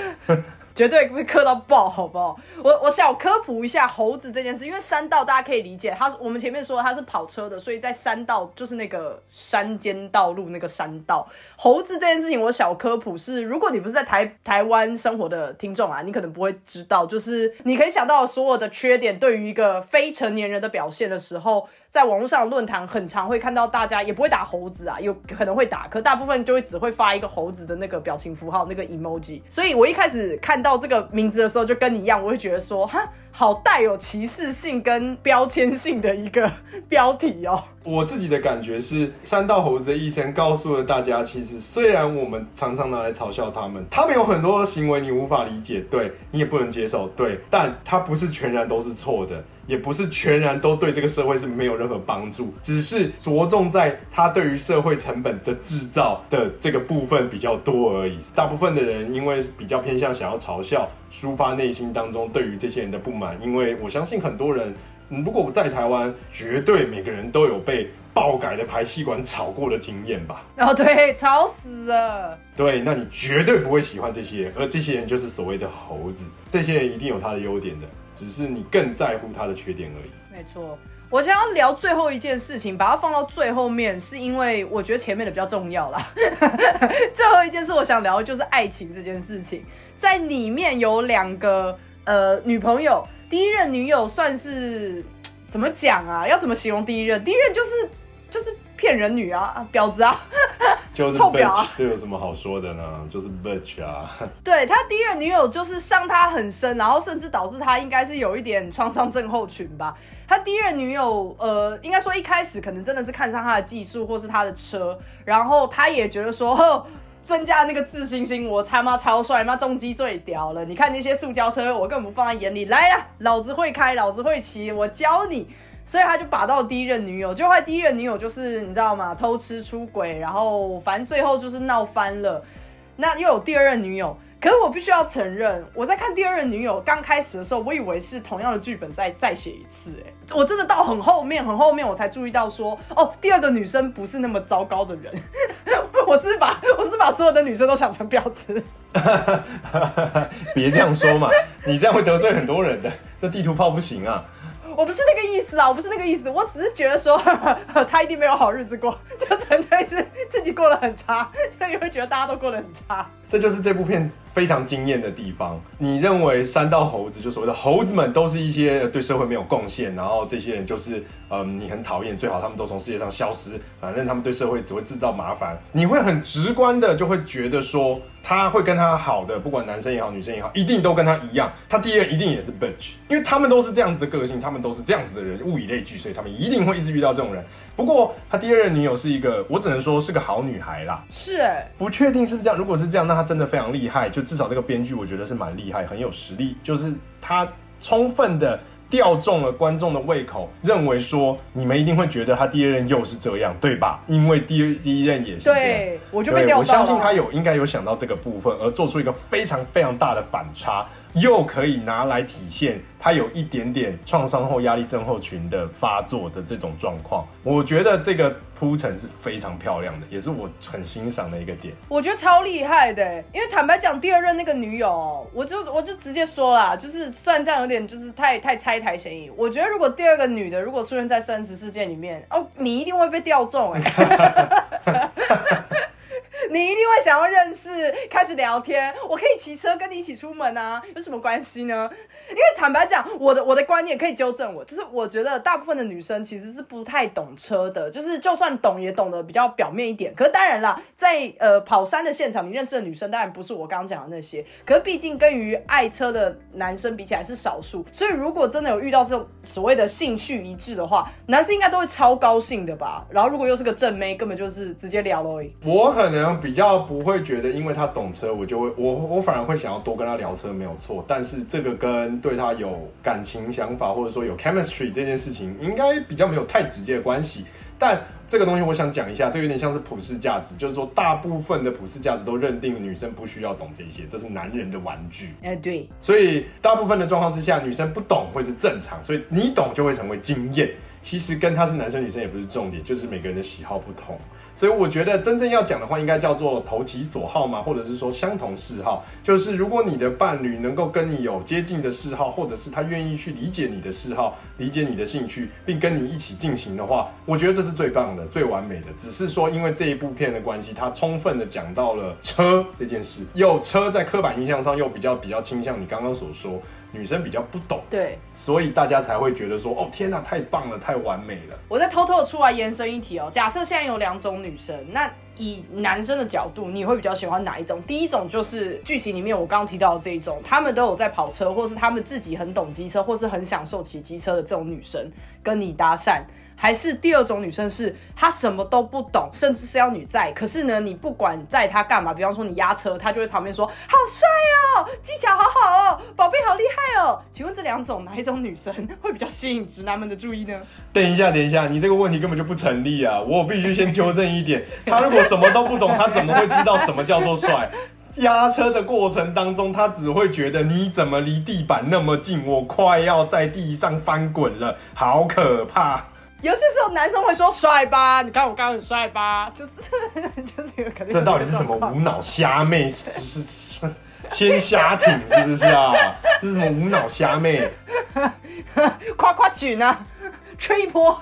[SPEAKER 1] 绝对会磕到爆，好不好？我我想科普一下猴子这件事，因为山道大家可以理解，它我们前面说它是跑车的，所以在山道就是那个山间道路那个山道。猴子这件事情，我小科普是，如果你不是在台台湾生活的听众啊，你可能不会知道，就是你可以想到所有的缺点，对于一个非成年人的表现的时候，在网络上论坛很常会看到大家也不会打猴子啊，有可能会打，可大部分就会只会发一个猴子的那个表情符号那个 emoji。所以我一开始看到。这个名字的时候，就跟你一样，我会觉得说，哈，好带有歧视性跟标签性的一个 标题哦。
[SPEAKER 2] 我自己的感觉是，三道猴子的一生告诉了大家，其实虽然我们常常拿来嘲笑他们，他们有很多行为你无法理解，对你也不能接受，对，但他不是全然都是错的。也不是全然都对这个社会是没有任何帮助，只是着重在他对于社会成本的制造的这个部分比较多而已。大部分的人因为比较偏向想要嘲笑、抒发内心当中对于这些人的不满，因为我相信很多人，如果在台湾，绝对每个人都有被爆改的排气管吵过的经验吧？
[SPEAKER 1] 哦，对，吵死了。
[SPEAKER 2] 对，那你绝对不会喜欢这些人，而这些人就是所谓的猴子。这些人一定有他的优点的。只是你更在乎他的缺点而已。
[SPEAKER 1] 没错，我想要聊最后一件事情，把它放到最后面，是因为我觉得前面的比较重要啦。最后一件事我想聊的就是爱情这件事情，在里面有两个呃女朋友，第一任女友算是怎么讲啊？要怎么形容第一任？第一任就是就是。骗人女啊，婊子啊，
[SPEAKER 2] 就是臭婊，这有什么好说的呢？就是 bitch 啊。
[SPEAKER 1] 对他第一任女友就是伤他很深，然后甚至导致他应该是有一点创伤症候群吧。他第一任女友，呃，应该说一开始可能真的是看上他的技术或是他的车，然后他也觉得说，呵，增加那个自信心，我他妈超帅，妈重机最屌了。你看那些塑胶车，我根本不放在眼里。来呀，老子会开，老子会骑，我教你。所以他就把到第一任女友，就后来第一任女友就是你知道吗？偷吃出轨，然后反正最后就是闹翻了。那又有第二任女友，可是我必须要承认，我在看第二任女友刚开始的时候，我以为是同样的剧本再再写一次。哎，我真的到很后面很后面，我才注意到说，哦，第二个女生不是那么糟糕的人。我是把我是把所有的女生都想成婊子。
[SPEAKER 2] 别这样说嘛，你这样会得罪很多人的。这地图炮不行啊。
[SPEAKER 1] 我不是那个意思啊，我不是那个意思，我只是觉得说 他一定没有好日子过，就纯粹是自己过得很差，所以会觉得大家都过得很差。
[SPEAKER 2] 这就是这部片非常惊艳的地方。你认为山道猴子就所谓的猴子们都是一些对社会没有贡献，然后这些人就是嗯你很讨厌，最好他们都从世界上消失，反正他们对社会只会制造麻烦。你会很直观的就会觉得说他会跟他好的，不管男生也好女生也好，一定都跟他一样。他第二一定也是 bitch，因为他们都是这样子的个性，他们都是这样子的人，物以类聚，所以他们一定会一直遇到这种人。不过他第二任女友是一个，我只能说是个好女孩啦。
[SPEAKER 1] 是，
[SPEAKER 2] 不确定是不是这样。如果是这样，那他真的非常厉害。就至少这个编剧，我觉得是蛮厉害，很有实力。就是他充分的调中了观众的胃口，认为说你们一定会觉得他第二任又是这样，对吧？因为第第一任也是这样。
[SPEAKER 1] 对，我就被调
[SPEAKER 2] 我相信他有应该有想到这个部分，而做出一个非常非常大的反差。又可以拿来体现他有一点点创伤后压力症候群的发作的这种状况，我觉得这个铺陈是非常漂亮的，也是我很欣赏的一个点。
[SPEAKER 1] 我觉得超厉害的，因为坦白讲，第二任那个女友，我就我就直接说啦，就是算这样有点就是太太拆台嫌疑。我觉得如果第二个女的如果出现在真实事件里面，哦，你一定会被调中哎。你一定会想要认识，开始聊天。我可以骑车跟你一起出门啊，有什么关系呢？因为坦白讲，我的我的观念可以纠正我，就是我觉得大部分的女生其实是不太懂车的，就是就算懂也懂得比较表面一点。可是当然啦，在呃跑山的现场，你认识的女生当然不是我刚刚讲的那些。可是毕竟跟于爱车的男生比起来是少数，所以如果真的有遇到这种所谓的兴趣一致的话，男生应该都会超高兴的吧？然后如果又是个正妹，根本就是直接聊喽。
[SPEAKER 2] 我可能比较不会觉得，因为他懂车，我就会我我反而会想要多跟他聊车，没有错。但是这个跟对他有感情想法，或者说有 chemistry 这件事情，应该比较没有太直接的关系。但这个东西我想讲一下，这有点像是普世价值，就是说大部分的普世价值都认定女生不需要懂这些，这是男人的玩具。
[SPEAKER 1] 哎，对。
[SPEAKER 2] 所以大部分的状况之下，女生不懂会是正常，所以你懂就会成为经验。其实跟他是男生女生也不是重点，就是每个人的喜好不同。所以我觉得真正要讲的话，应该叫做投其所好嘛，或者是说相同嗜好。就是如果你的伴侣能够跟你有接近的嗜好，或者是他愿意去理解你的嗜好、理解你的兴趣，并跟你一起进行的话，我觉得这是最棒的、最完美的。只是说，因为这一部片的关系，它充分的讲到了车这件事，又车在刻板印象上又比较比较倾向你刚刚所说。女生比较不懂，
[SPEAKER 1] 对，
[SPEAKER 2] 所以大家才会觉得说，哦天哪，太棒了，太完美了。
[SPEAKER 1] 我再偷偷的出来延伸一题哦，假设现在有两种女生，那以男生的角度，你会比较喜欢哪一种？第一种就是剧情里面我刚刚提到的这一种，他们都有在跑车，或是他们自己很懂机车，或是很享受骑机车的这种女生，跟你搭讪。还是第二种女生，是她什么都不懂，甚至是要你载。可是呢，你不管载她干嘛，比方说你压车，她就会旁边说：“好帅哦，技巧好好哦，宝贝好厉害哦。”请问这两种哪一种女生会比较吸引直男们的注意呢？
[SPEAKER 2] 等一下，等一下，你这个问题根本就不成立啊！我必须先纠正一点，他如果什么都不懂，他怎么会知道什么叫做帅？压车的过程当中，他只会觉得你怎么离地板那么近，我快要在地上翻滚了，好可怕。
[SPEAKER 1] 有些时候男生会说帅吧，你看我刚刚很帅吧，就是 就是有可能。
[SPEAKER 2] 这到底是什么无脑虾妹？是是先虾挺是不是啊？这是什么无脑虾妹？
[SPEAKER 1] 夸夸群呢？吹一波。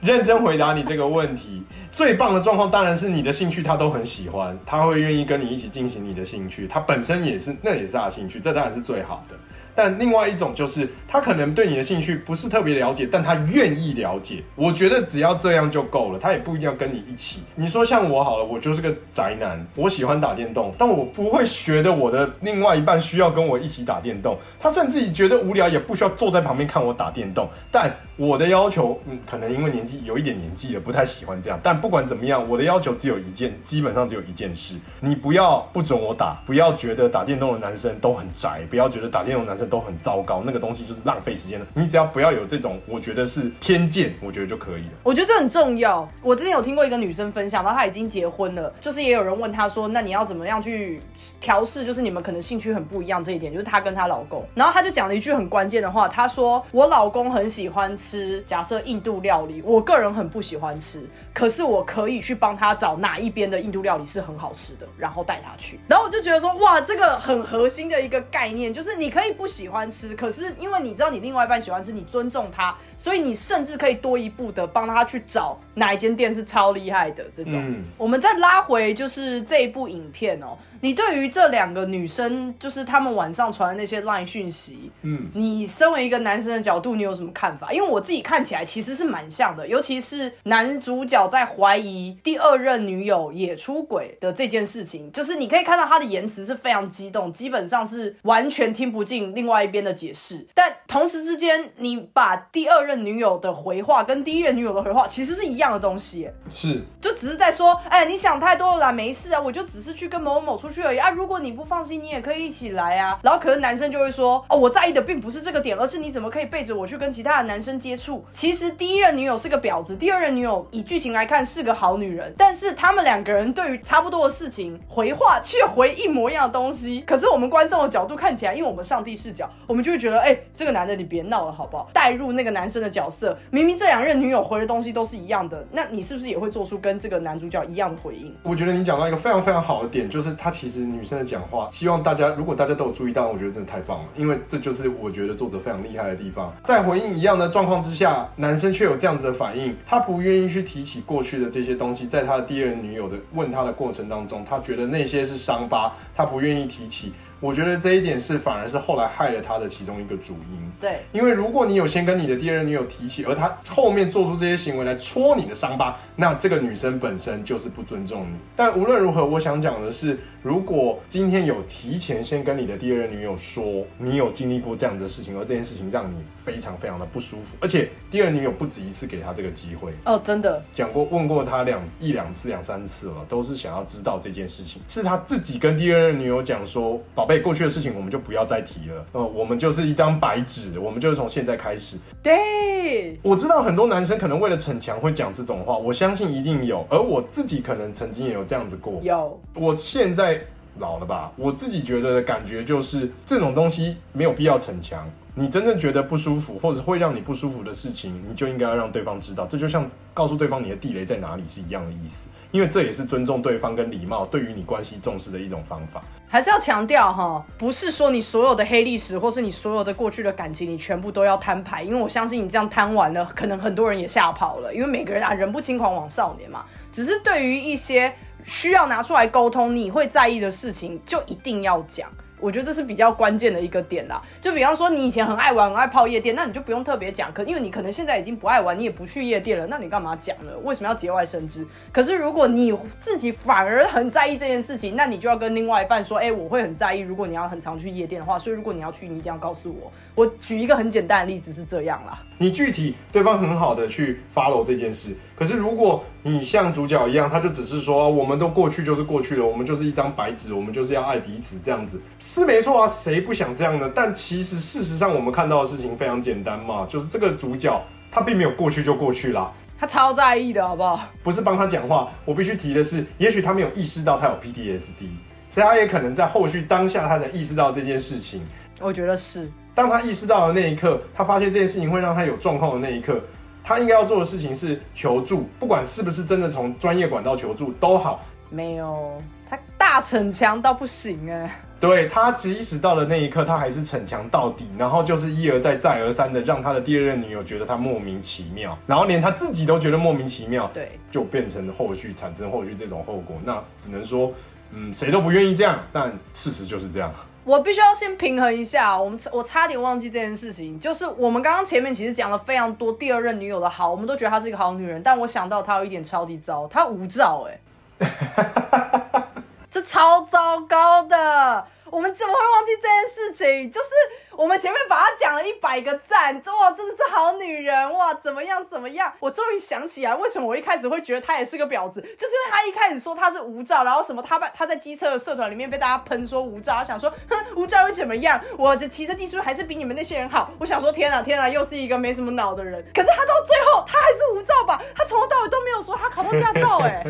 [SPEAKER 2] 认真回答你这个问题，最棒的状况当然是你的兴趣他都很喜欢，他会愿意跟你一起进行你的兴趣，他本身也是那也是他的兴趣，这当然是最好的。但另外一种就是，他可能对你的兴趣不是特别了解，但他愿意了解。我觉得只要这样就够了，他也不一定要跟你一起。你说像我好了，我就是个宅男，我喜欢打电动，但我不会觉得我的另外一半需要跟我一起打电动。他甚至觉得无聊，也不需要坐在旁边看我打电动。但我的要求，嗯，可能因为年纪有一点年纪了，不太喜欢这样。但不管怎么样，我的要求只有一件，基本上只有一件事：你不要不准我打，不要觉得打电动的男生都很宅，不要觉得打电动男生。生都很糟糕，那个东西就是浪费时间的。你只要不要有这种，我觉得是偏见，我觉得就可以了。
[SPEAKER 1] 我觉得这很重要。我之前有听过一个女生分享，到她已经结婚了，就是也有人问她说，那你要怎么样去调试，就是你们可能兴趣很不一样这一点，就是她跟她老公，然后她就讲了一句很关键的话，她说我老公很喜欢吃假设印度料理，我个人很不喜欢吃，可是我可以去帮他找哪一边的印度料理是很好吃的，然后带他去。然后我就觉得说，哇，这个很核心的一个概念，就是你可以不喜欢吃，可是因为你知道你另外一半喜欢吃，你尊重他，所以你甚至可以多一步的帮他去找哪一间店是超厉害的这种。
[SPEAKER 2] 嗯
[SPEAKER 1] 我们再拉回就是这一部影片哦，你对于这两个女生，就是她们晚上传的那些 LINE 讯息，
[SPEAKER 2] 嗯，
[SPEAKER 1] 你身为一个男生的角度，你有什么看法？因为我自己看起来其实是蛮像的，尤其是男主角在怀疑第二任女友也出轨的这件事情，就是你可以看到他的言辞是非常激动，基本上是完全听不进另外一边的解释。但同时之间，你把第二任女友的回话跟第一任女友的回话其实是一样的东西，
[SPEAKER 2] 是
[SPEAKER 1] 就只是在说，哎，你想太多了啦，没事啊，我就只是去跟某某某出去而已啊。如果你不放心，你也可以一起来啊。然后可能男生就会说，哦，我在意的并不是这个点，而是你怎么可以背着我去跟其他的男生接触。其实第一任女友是个婊子，第二任女友以剧情来看是个好女人，但是他们两个人对于差不多的事情回话却回一模一样的东西。可是我们观众的角度看起来，因为我们上帝视角，我们就会觉得，哎，这个男的你别闹了好不好？带入那个男生的角色，明明这两任女友回的东西都是一样的，那你是不是也会做出跟这个男主角一样的回应？
[SPEAKER 2] 我觉得你讲到一个非常非常好的点，就是她其实女生的讲话，希望大家如果大家都有注意到，我觉得真的太棒了，因为这就是我觉得作者非常厉害的地方。在回应一样的状况况之下，男生却有这样子的反应，他不愿意去提起过去的这些东西，在他的第二任女友的问他的过程当中，他觉得那些是伤疤，他不愿意提起。我觉得这一点是反而是后来害了他的其中一个主因。
[SPEAKER 1] 对，
[SPEAKER 2] 因为如果你有先跟你的第二任女友提起，而他后面做出这些行为来戳你的伤疤，那这个女生本身就是不尊重你。但无论如何，我想讲的是，如果今天有提前先跟你的第二任女友说你有经历过这样子的事情，而这件事情让你非常非常的不舒服，而且第二女友不止一次给他这个机会，
[SPEAKER 1] 哦，真的，
[SPEAKER 2] 讲过问过他两一两次两三次了，都是想要知道这件事情，是他自己跟第二任女友讲说，宝贝，过去的事情我们就不要再提了，呃，我们就是一张白纸，我们就是从现在开始。
[SPEAKER 1] 对，
[SPEAKER 2] 我知道很多男生可能为了逞强会讲这种话，我相信一定有，而我自己可能曾经也有这样子过。
[SPEAKER 1] 有，
[SPEAKER 2] 我现在老了吧，我自己觉得的感觉就是这种东西没有必要逞强。你真正觉得不舒服，或者会让你不舒服的事情，你就应该要让对方知道。这就像告诉对方你的地雷在哪里是一样的意思，因为这也是尊重对方跟礼貌对于你关系重视的一种方法。
[SPEAKER 1] 还是要强调哈，不是说你所有的黑历史或是你所有的过去的感情，你全部都要摊牌，因为我相信你这样摊完了，可能很多人也吓跑了，因为每个人啊，人不轻狂枉少年嘛。只是对于一些需要拿出来沟通，你会在意的事情，就一定要讲。我觉得这是比较关键的一个点啦。就比方说，你以前很爱玩、很爱泡夜店，那你就不用特别讲，可因为你可能现在已经不爱玩，你也不去夜店了，那你干嘛讲呢？为什么要节外生枝？可是如果你自己反而很在意这件事情，那你就要跟另外一半说，哎、我会很在意，如果你要很常去夜店的话，所以如果你要去，你一定要告诉我。我举一个很简单的例子是这样啦。
[SPEAKER 2] 你具体对方很好的去 follow 这件事，可是如果你像主角一样，他就只是说我们都过去就是过去了，我们就是一张白纸，我们就是要爱彼此这样子，是没错啊，谁不想这样呢？但其实事实上我们看到的事情非常简单嘛，就是这个主角他并没有过去就过去啦。
[SPEAKER 1] 他超在意的好不好？
[SPEAKER 2] 不是帮他讲话，我必须提的是，也许他没有意识到他有 PTSD，所以他也可能在后续当下他才意识到这件事情。
[SPEAKER 1] 我觉得是。
[SPEAKER 2] 当他意识到的那一刻，他发现这件事情会让他有状况的那一刻，他应该要做的事情是求助，不管是不是真的从专业管道求助都好。
[SPEAKER 1] 没有，他大逞强到不行哎、
[SPEAKER 2] 对他，即使到了那一刻，他还是逞强到底，然后就是一而再、再而三的让他的第二任女友觉得他莫名其妙，然后连他自己都觉得莫名其妙，
[SPEAKER 1] 对，
[SPEAKER 2] 就变成后续产生后续这种后果。那只能说，嗯，谁都不愿意这样，但事实就是这样。
[SPEAKER 1] 我必须要先平衡一下，我们我差点忘记这件事情，就是我们刚刚前面其实讲了非常多第二任女友的好，我们都觉得她是一个好女人，但我想到她有一点超级糟，她无照哎、这超糟糕的。我们怎么会忘记这件事情？就是我们前面把他讲了一百个赞，哇，真的是好女人哇，怎么样怎么样？我终于想起来，为什么我一开始会觉得他也是个婊子，就是因为他一开始说他是无照，然后什么他把他在机车的社团里面被大家喷说无照，想说哼无照会怎么样？我的骑车技术还是比你们那些人好。我想说天啊天啊，又是一个没什么脑的人。可是他到最后他还是无照吧？他从头到尾都没有说他考到驾照哎。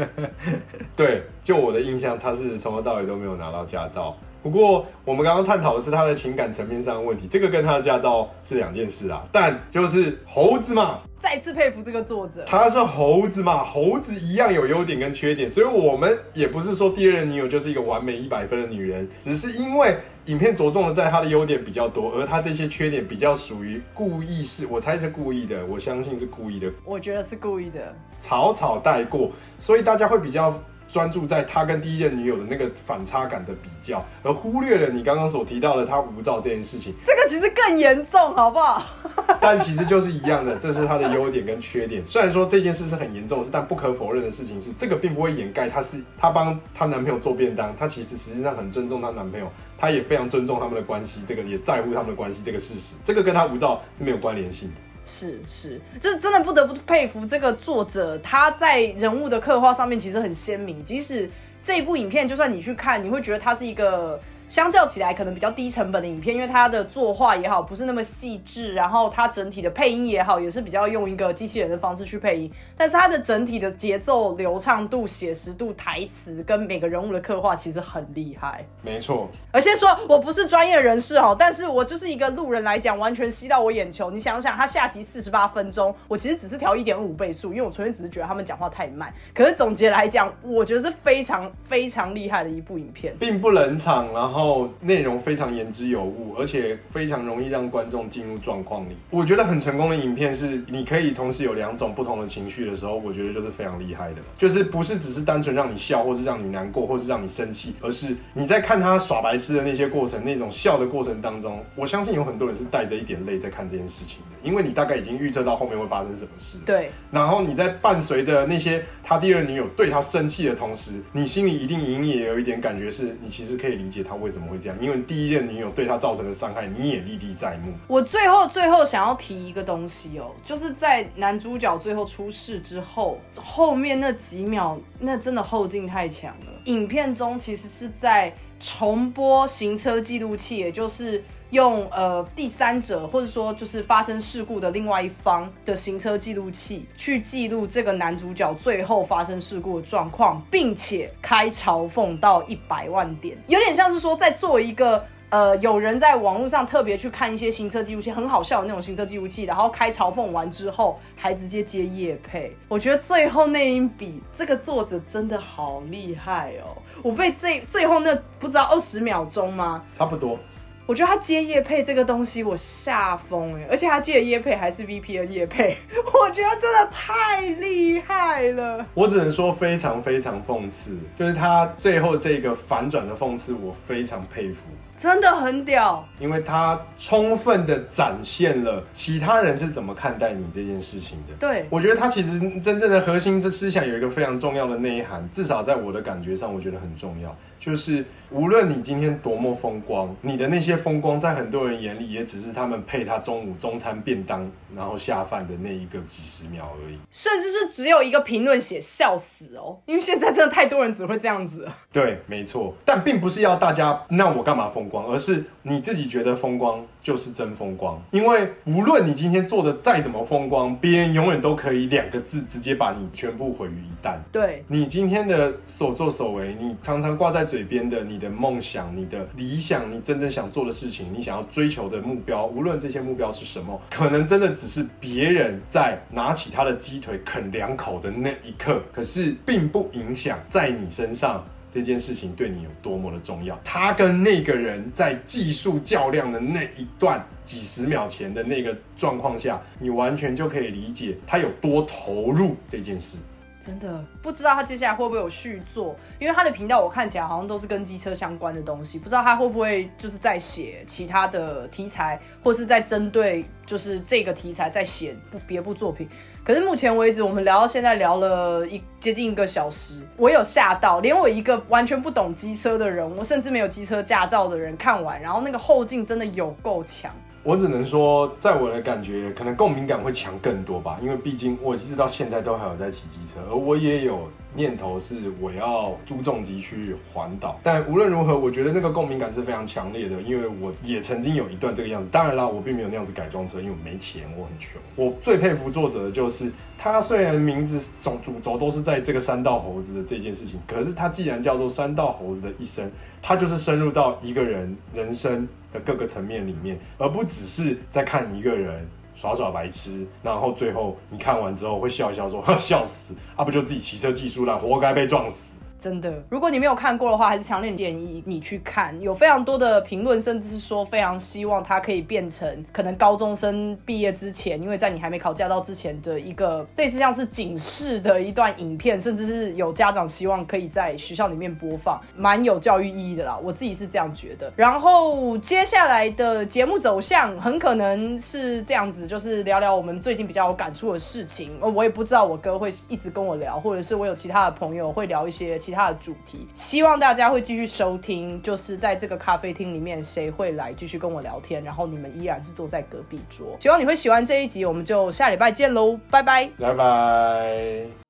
[SPEAKER 2] 对，就我的印象，他是从头到尾都没有拿到驾照。不过我们刚刚探讨的是他的情感层面上的问题，这个跟他的驾照是两件事啊。但就是猴子嘛，
[SPEAKER 1] 再次佩服这个作者，
[SPEAKER 2] 他是猴子嘛，猴子一样有优点跟缺点，所以我们也不是说第二任女友就是一个完美一百分的女人，只是因为影片着重的在他的优点比较多，而他这些缺点比较属于故意是，我猜是故意的，我相信是故意的，
[SPEAKER 1] 我觉得是故意的，
[SPEAKER 2] 草草带过，所以大家会比较。专注在他跟第一任女友的那个反差感的比较，而忽略了你刚刚所提到的他无照这件事情。
[SPEAKER 1] 这个其实更严重，好不好？
[SPEAKER 2] 但其实就是一样的，这是他的优点跟缺点。虽然说这件事是很严重的事，但不可否认的事情是，这个并不会掩盖他是他帮他男朋友做便当，他其实实际上很尊重他男朋友，他也非常尊重他们的关系，这个也在乎他们的关系这个事实，这个跟他无照是没有关联性的。
[SPEAKER 1] 是是，这真的不得不佩服这个作者，他在人物的刻画上面其实很鲜明。即使这部影片，就算你去看，你会觉得他是一个。相较起来，可能比较低成本的影片，因为它的作画也好，不是那么细致，然后它整体的配音也好，也是比较用一个机器人的方式去配音。但是它的整体的节奏流畅度、写实度、台词跟每个人物的刻画，其实很厉害。
[SPEAKER 2] 没错。
[SPEAKER 1] 而且说我不是专业人士哦，但是我就是一个路人来讲，完全吸到我眼球。你想想，它下集四十八分钟，我其实只是调一点五倍速，因为我纯粹只是觉得他们讲话太慢。可是总结来讲，我觉得是非常非常厉害的一部影片，
[SPEAKER 2] 并不冷场，然后。后内容非常言之有物，而且非常容易让观众进入状况里。我觉得很成功的影片是，你可以同时有两种不同的情绪的时候，我觉得就是非常厉害的。就是不是只是单纯让你笑，或是让你难过，或是让你生气，而是你在看他耍白痴的那些过程，那种笑的过程当中，我相信有很多人是带着一点泪在看这件事情的，因为你大概已经预测到后面会发生什么事。
[SPEAKER 1] 对。
[SPEAKER 2] 然后你在伴随着那些他第二女友对他生气的同时，你心里一定隐隐也有一点感觉，是你其实可以理解他为怎么会这样，因为。第一任女友对他造成的伤害，你也历历在目。
[SPEAKER 1] 我最后最后想要提一个东西哦，就是在男主角最后出事之后，后面那几秒，那真的后劲太强了。影片中其实是在重播行车记录器，也就是用呃第三者或者说就是发生事故的另外一方的行车记录器去记录这个男主角最后发生事故的状况，并且开嘲讽到一百万点，有点像是说在做一个。呃，有人在网络上特别去看一些行车记录器，很好笑的那种行车记录器，然后开嘲讽完之后，还直接接夜配。我觉得最后那一笔，这个作者真的好厉害哦！我被最最后那不知道二十秒钟吗？
[SPEAKER 2] 差不多。
[SPEAKER 1] 我觉得他接叶配这个东西，我吓疯哎！而且他接的叶配还是 VPN 叶配，我觉得真的太厉害了。
[SPEAKER 2] 我只能说非常非常讽刺，就是他最后这个反转的讽刺，我非常佩服。
[SPEAKER 1] 真的很屌，
[SPEAKER 2] 因为他充分的展现了其他人是怎么看待你这件事情的。
[SPEAKER 1] 对，
[SPEAKER 2] 我觉得他其实真正的核心这思想有一个非常重要的内涵，至少在我的感觉上，我觉得很重要。就是无论你今天多么风光，你的那些风光在很多人眼里也只是他们配他中午中餐便当，然后下饭的那一个几十秒而已。
[SPEAKER 1] 甚至是只有一个评论写笑死哦，因为现在真的太多人只会这样子。
[SPEAKER 2] 对，没错，但并不是要大家那我干嘛风光，而是你自己觉得风光就是真风光。因为无论你今天做的再怎么风光，别人永远都可以两个字直接把你全部毁于一旦。
[SPEAKER 1] 对
[SPEAKER 2] 你今天的所作所为，你常常挂在。嘴边的你的梦想、你的理想、你真正想做的事情、你想要追求的目标，无论这些目标是什么，可能真的只是别人在拿起他的鸡腿啃两口的那一刻，可是并不影响在你身上这件事情对你有多么的重要。他跟那个人在技术较量的那一段几十秒前的那个状况下，你完全就可以理解他有多投入这件事。
[SPEAKER 1] 真的不知道他接下来会不会有续作，因为他的频道我看起来好像都是跟机车相关的东西，不知道他会不会就是在写其他的题材，或是在针对就是这个题材在写不别部作品。可是目前为止，我们聊到现在聊了一接近一个小时，我有吓到，连我一个完全不懂机车的人，我甚至没有机车驾照的人看完，然后那个后劲真的有够强。
[SPEAKER 2] 我只能说，在我的感觉，可能共鸣感会强更多吧，因为毕竟我一直到现在都还有在骑机车，而我也有念头是我要租重机去环岛。但无论如何，我觉得那个共鸣感是非常强烈的，因为我也曾经有一段这个样子。当然啦，我并没有那样子改装车，因为我没钱，我很穷。我最佩服作者的就是他，虽然名字总主轴都是在这个山道猴子的这件事情，可是他既然叫做山道猴子的一生，他就是深入到一个人人生。的各个层面里面，而不只是在看一个人耍耍白痴，然后最后你看完之后会笑一笑说 笑死，啊不就自己骑车技术烂，活该被撞死。
[SPEAKER 1] 真的，如果你没有看过的话，还是强烈建议你去看。有非常多的评论，甚至是说非常希望它可以变成可能高中生毕业之前，因为在你还没考驾照之前的一个类似像是警示的一段影片，甚至是有家长希望可以在学校里面播放，蛮有教育意义的啦。我自己是这样觉得。然后接下来的节目走向很可能是这样子，就是聊聊我们最近比较有感触的事情。我也不知道我哥会一直跟我聊，或者是我有其他的朋友会聊一些其其。他的主题，希望大家会继续收听。就是在这个咖啡厅里面，谁会来继续跟我聊天？然后你们依然是坐在隔壁桌。希望你会喜欢这一集，我们就下礼拜见喽，拜拜，
[SPEAKER 2] 拜拜。